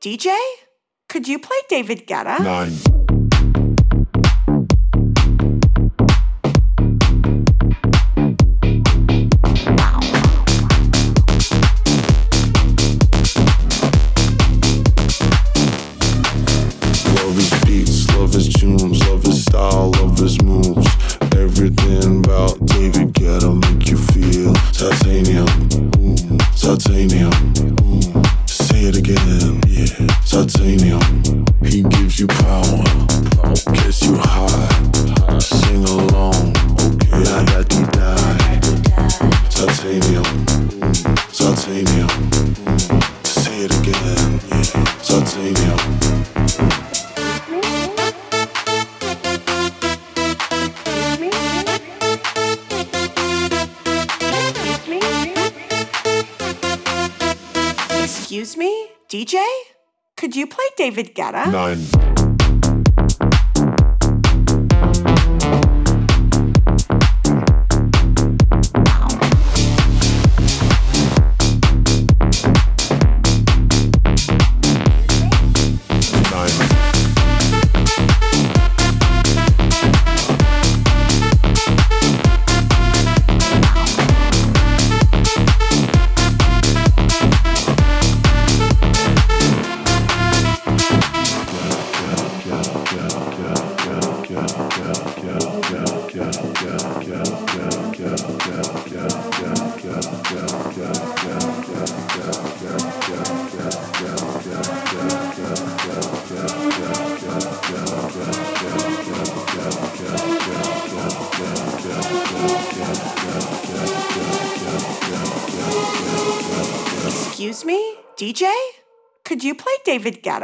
DJ? Could you play David Guetta? Nine. David Guetta? Nine. David Guetta?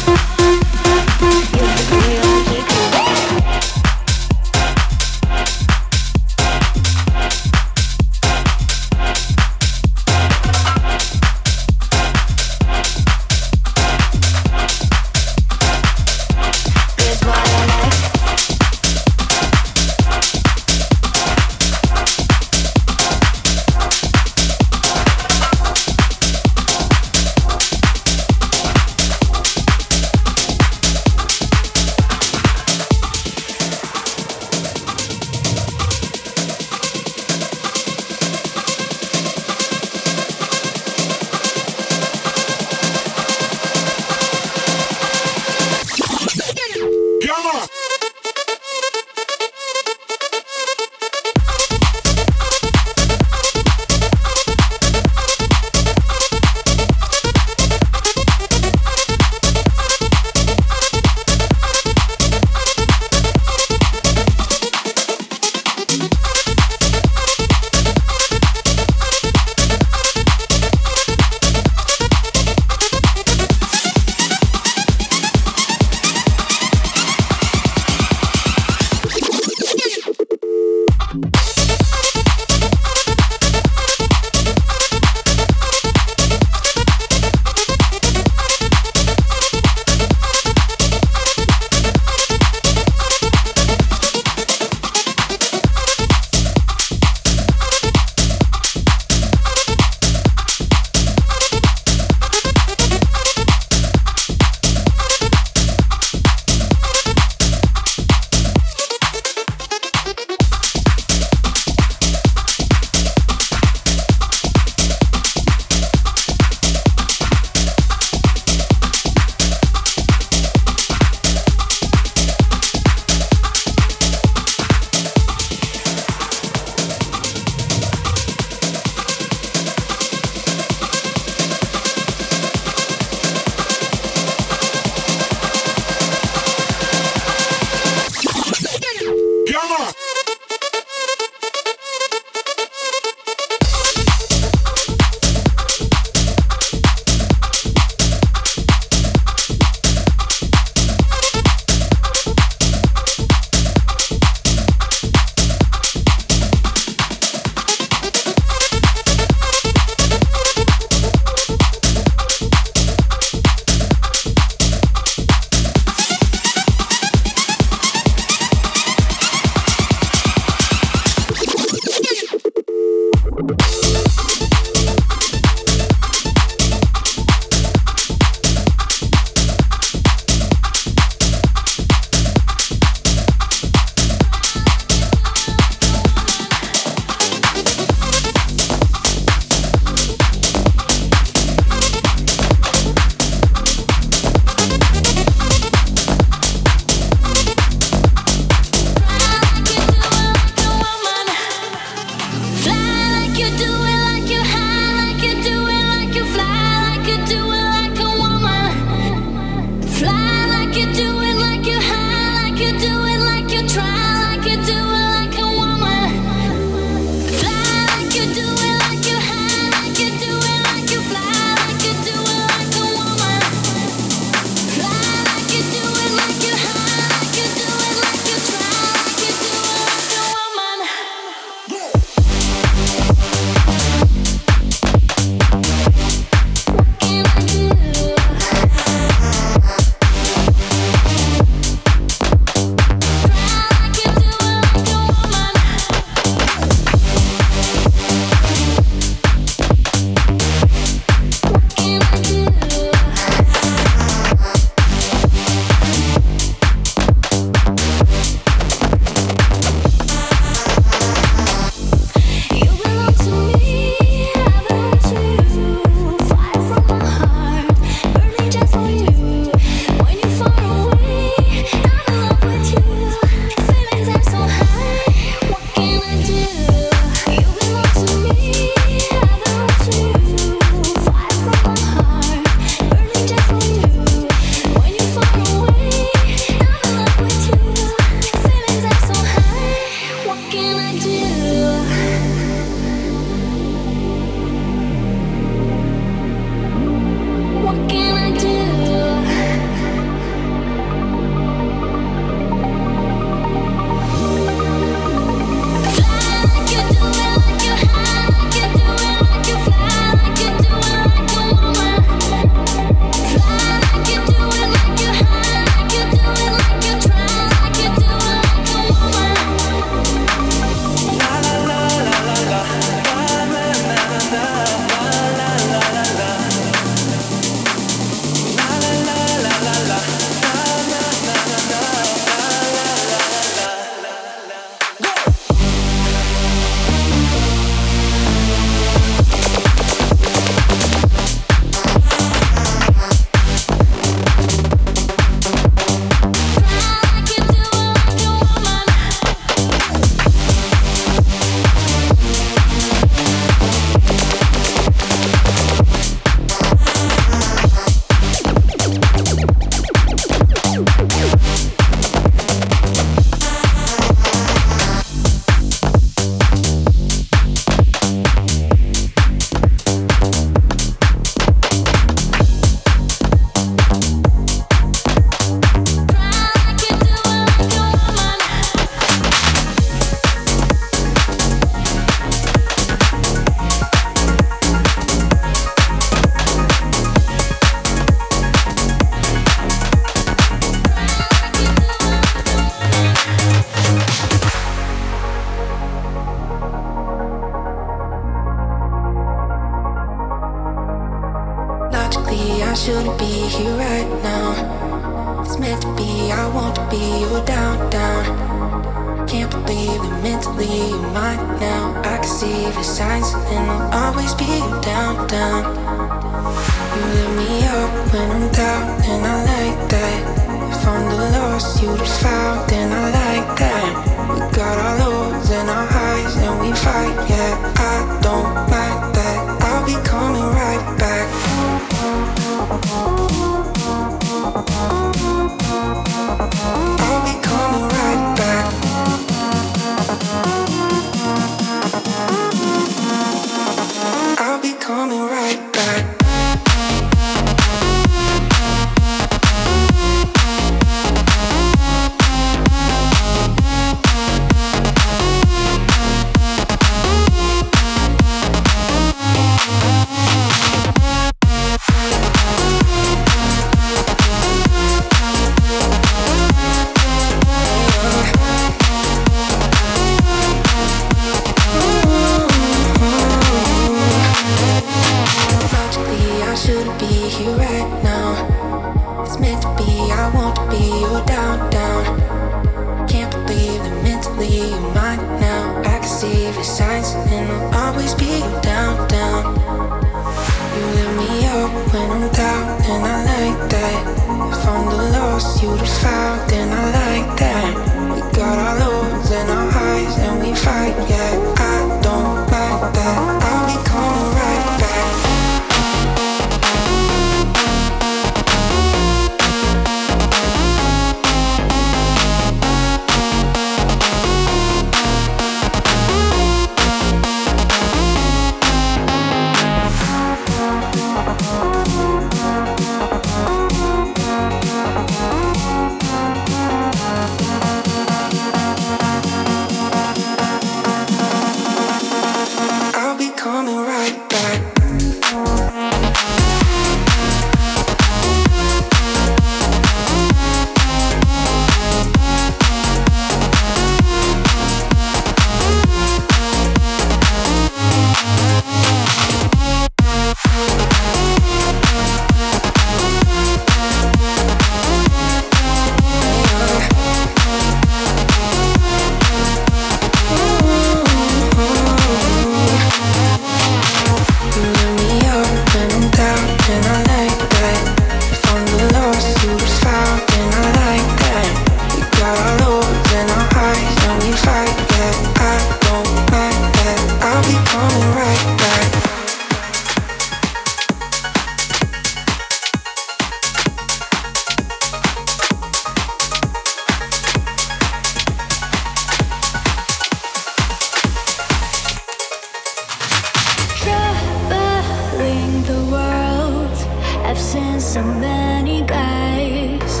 So many guys,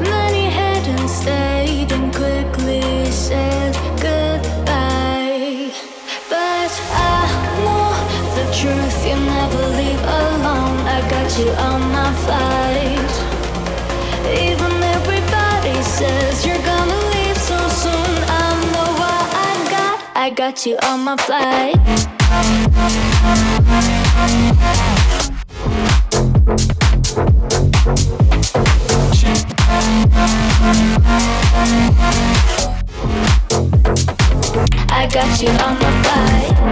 many hadn't stayed and quickly said goodbye. But I know the truth, you never leave alone. I got you on my flight. Even everybody says you're gonna leave so soon. I know I got. I got you on my flight. I got you on my side.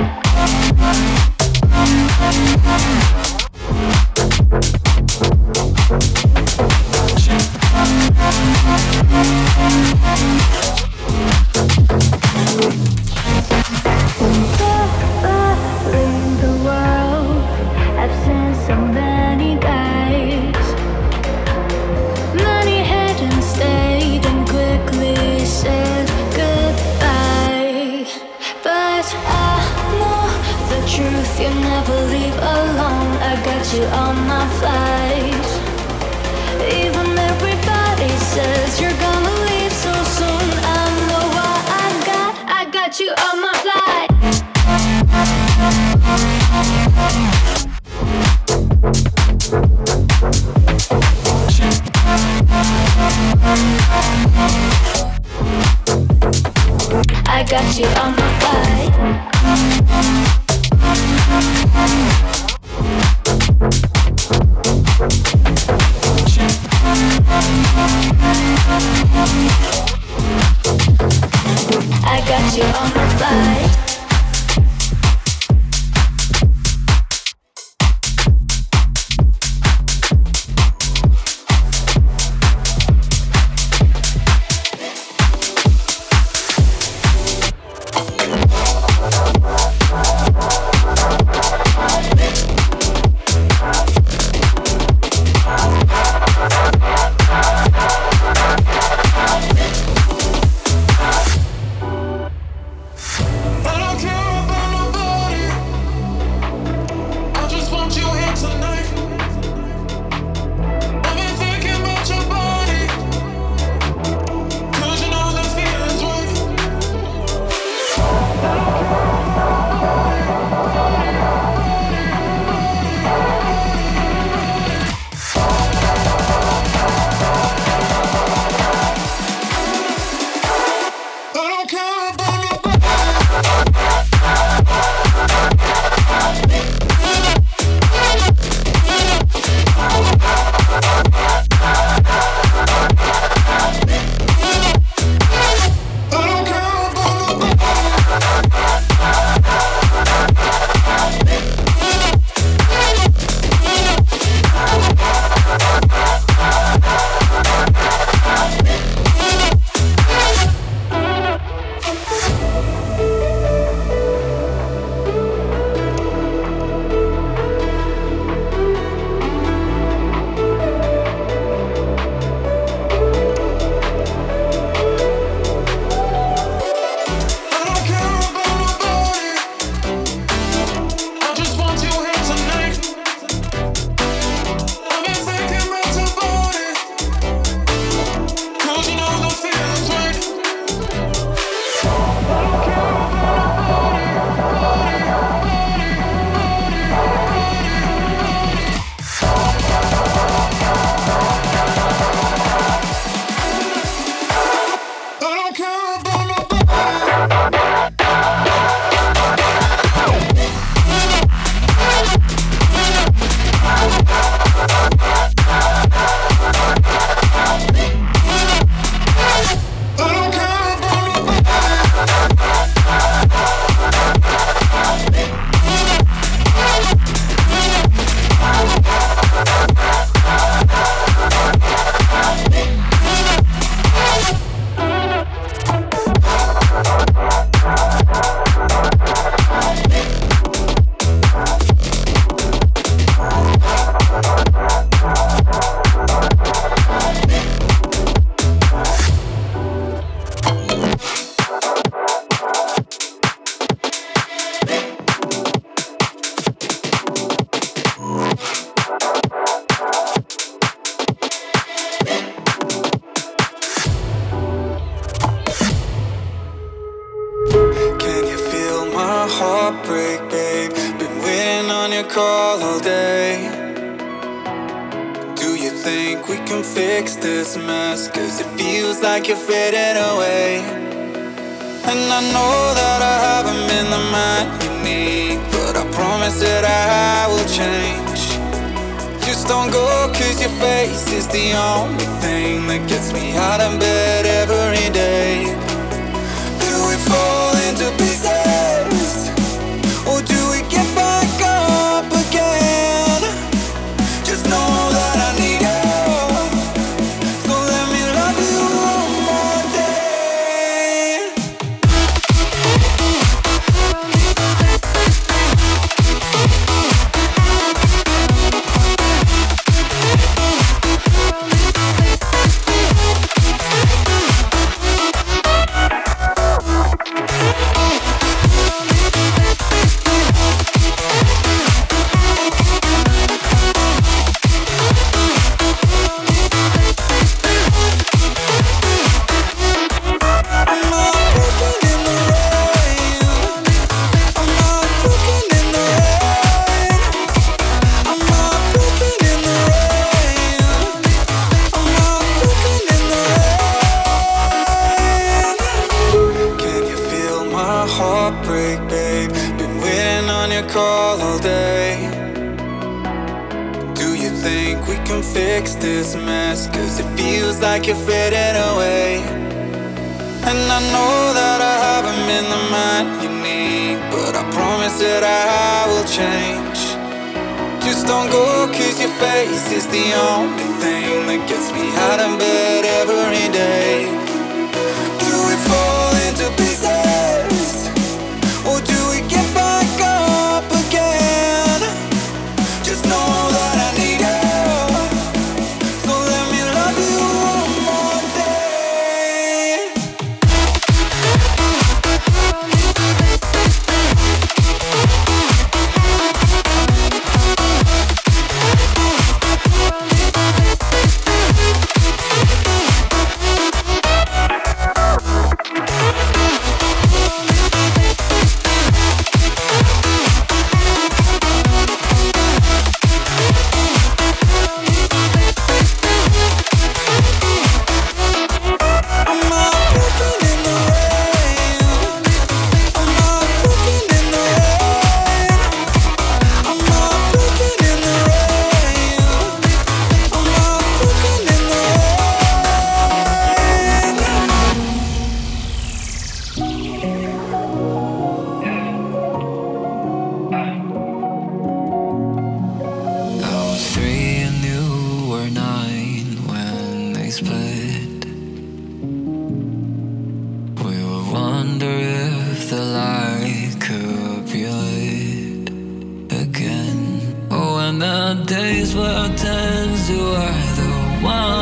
the days were tense, you were the one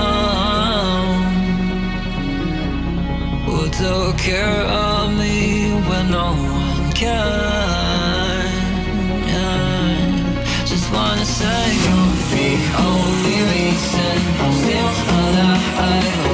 who took care of me when no one can. Just wanna say you're be only reason I'm still alive.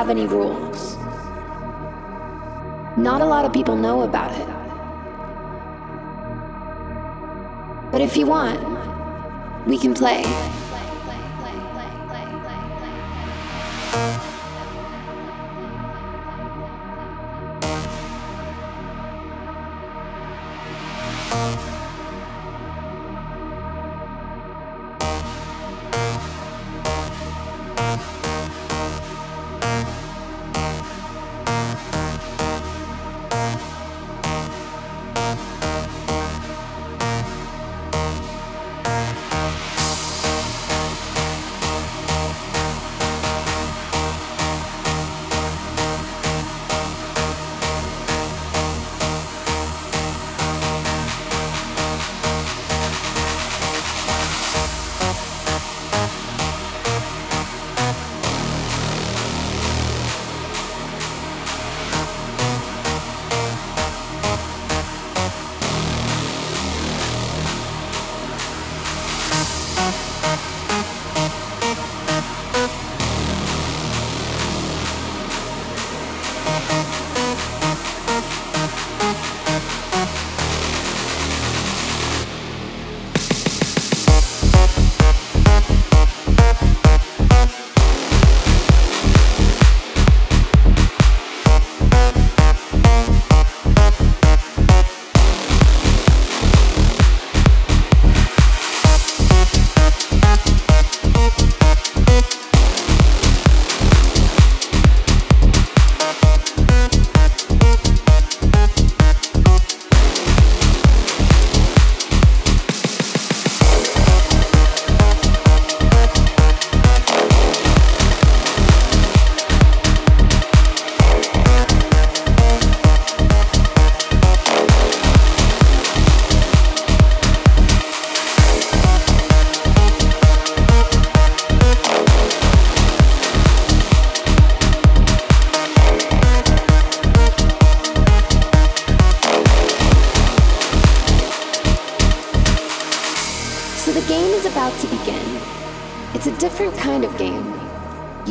Have any rules? Not a lot of people know about it. But if you want, we can play.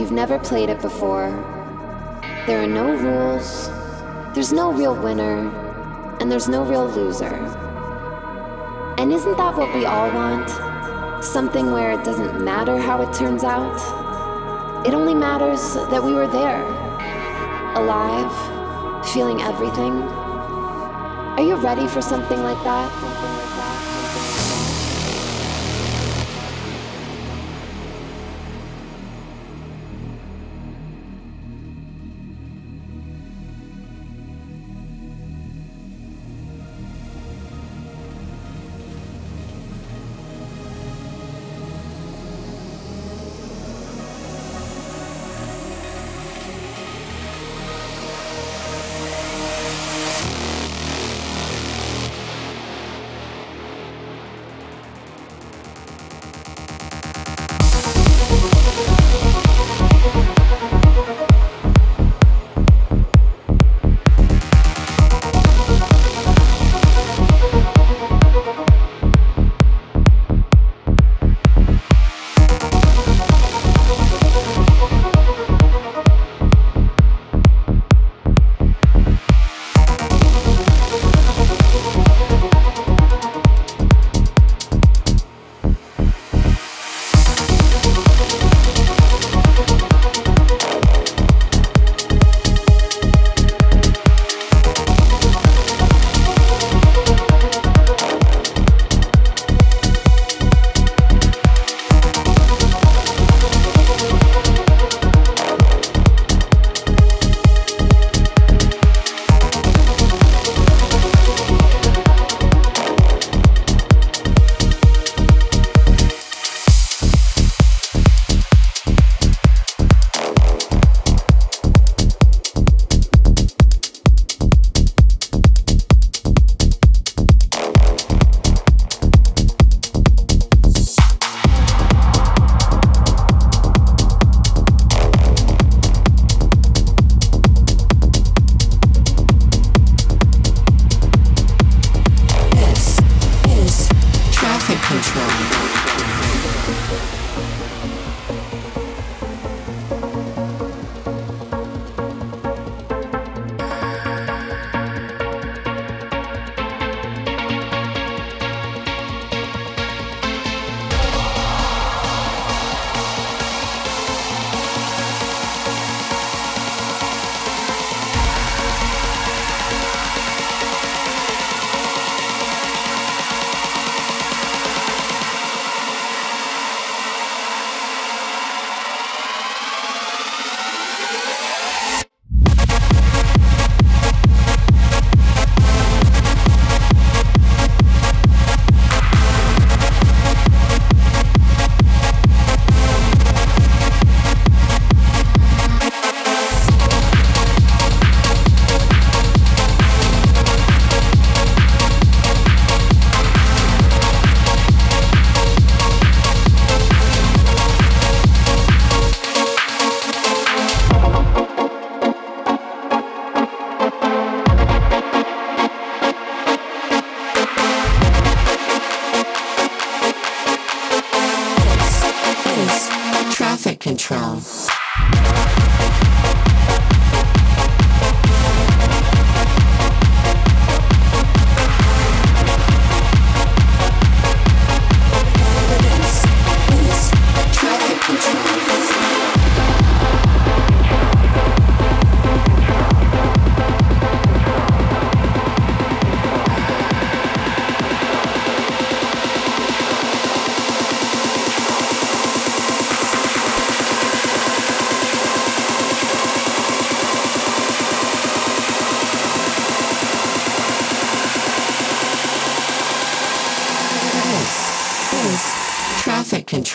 Never played it before. There are no rules, there's no real winner, and there's no real loser. And isn't that what we all want? Something where it doesn't matter how it turns out? It only matters that we were there, alive, feeling everything. Are you ready for something like that?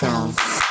Control.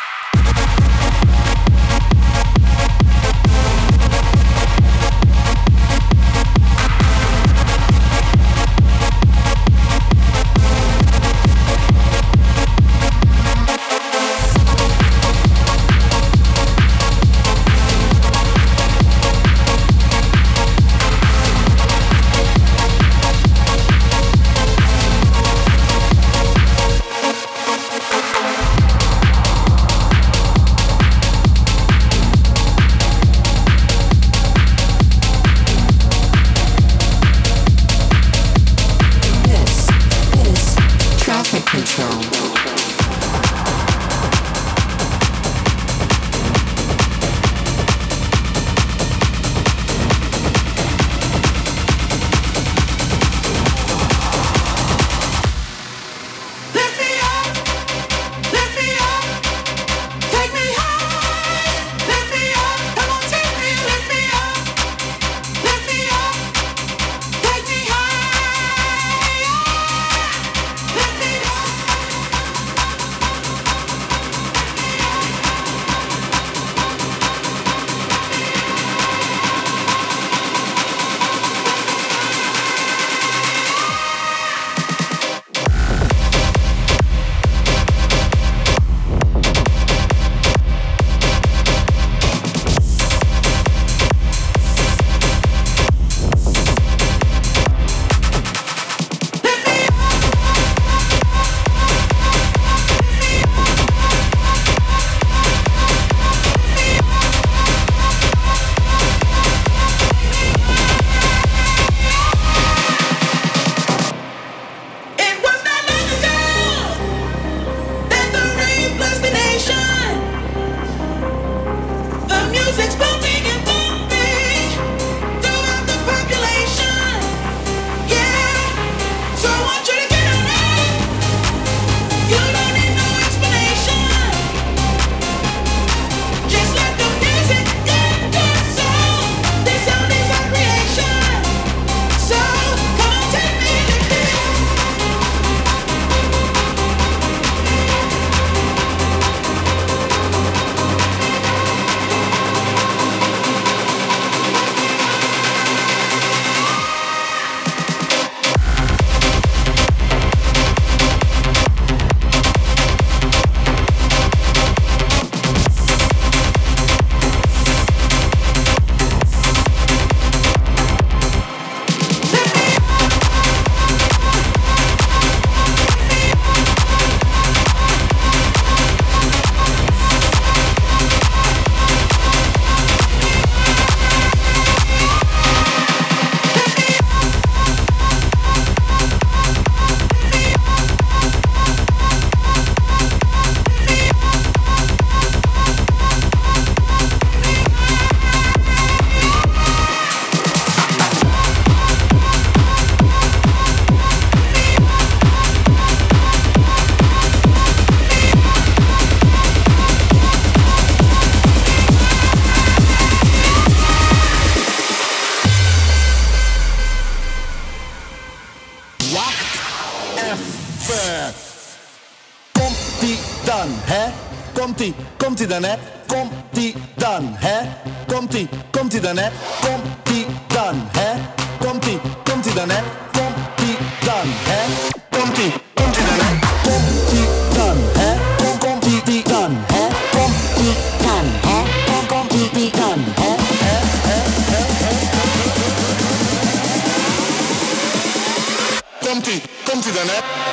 né?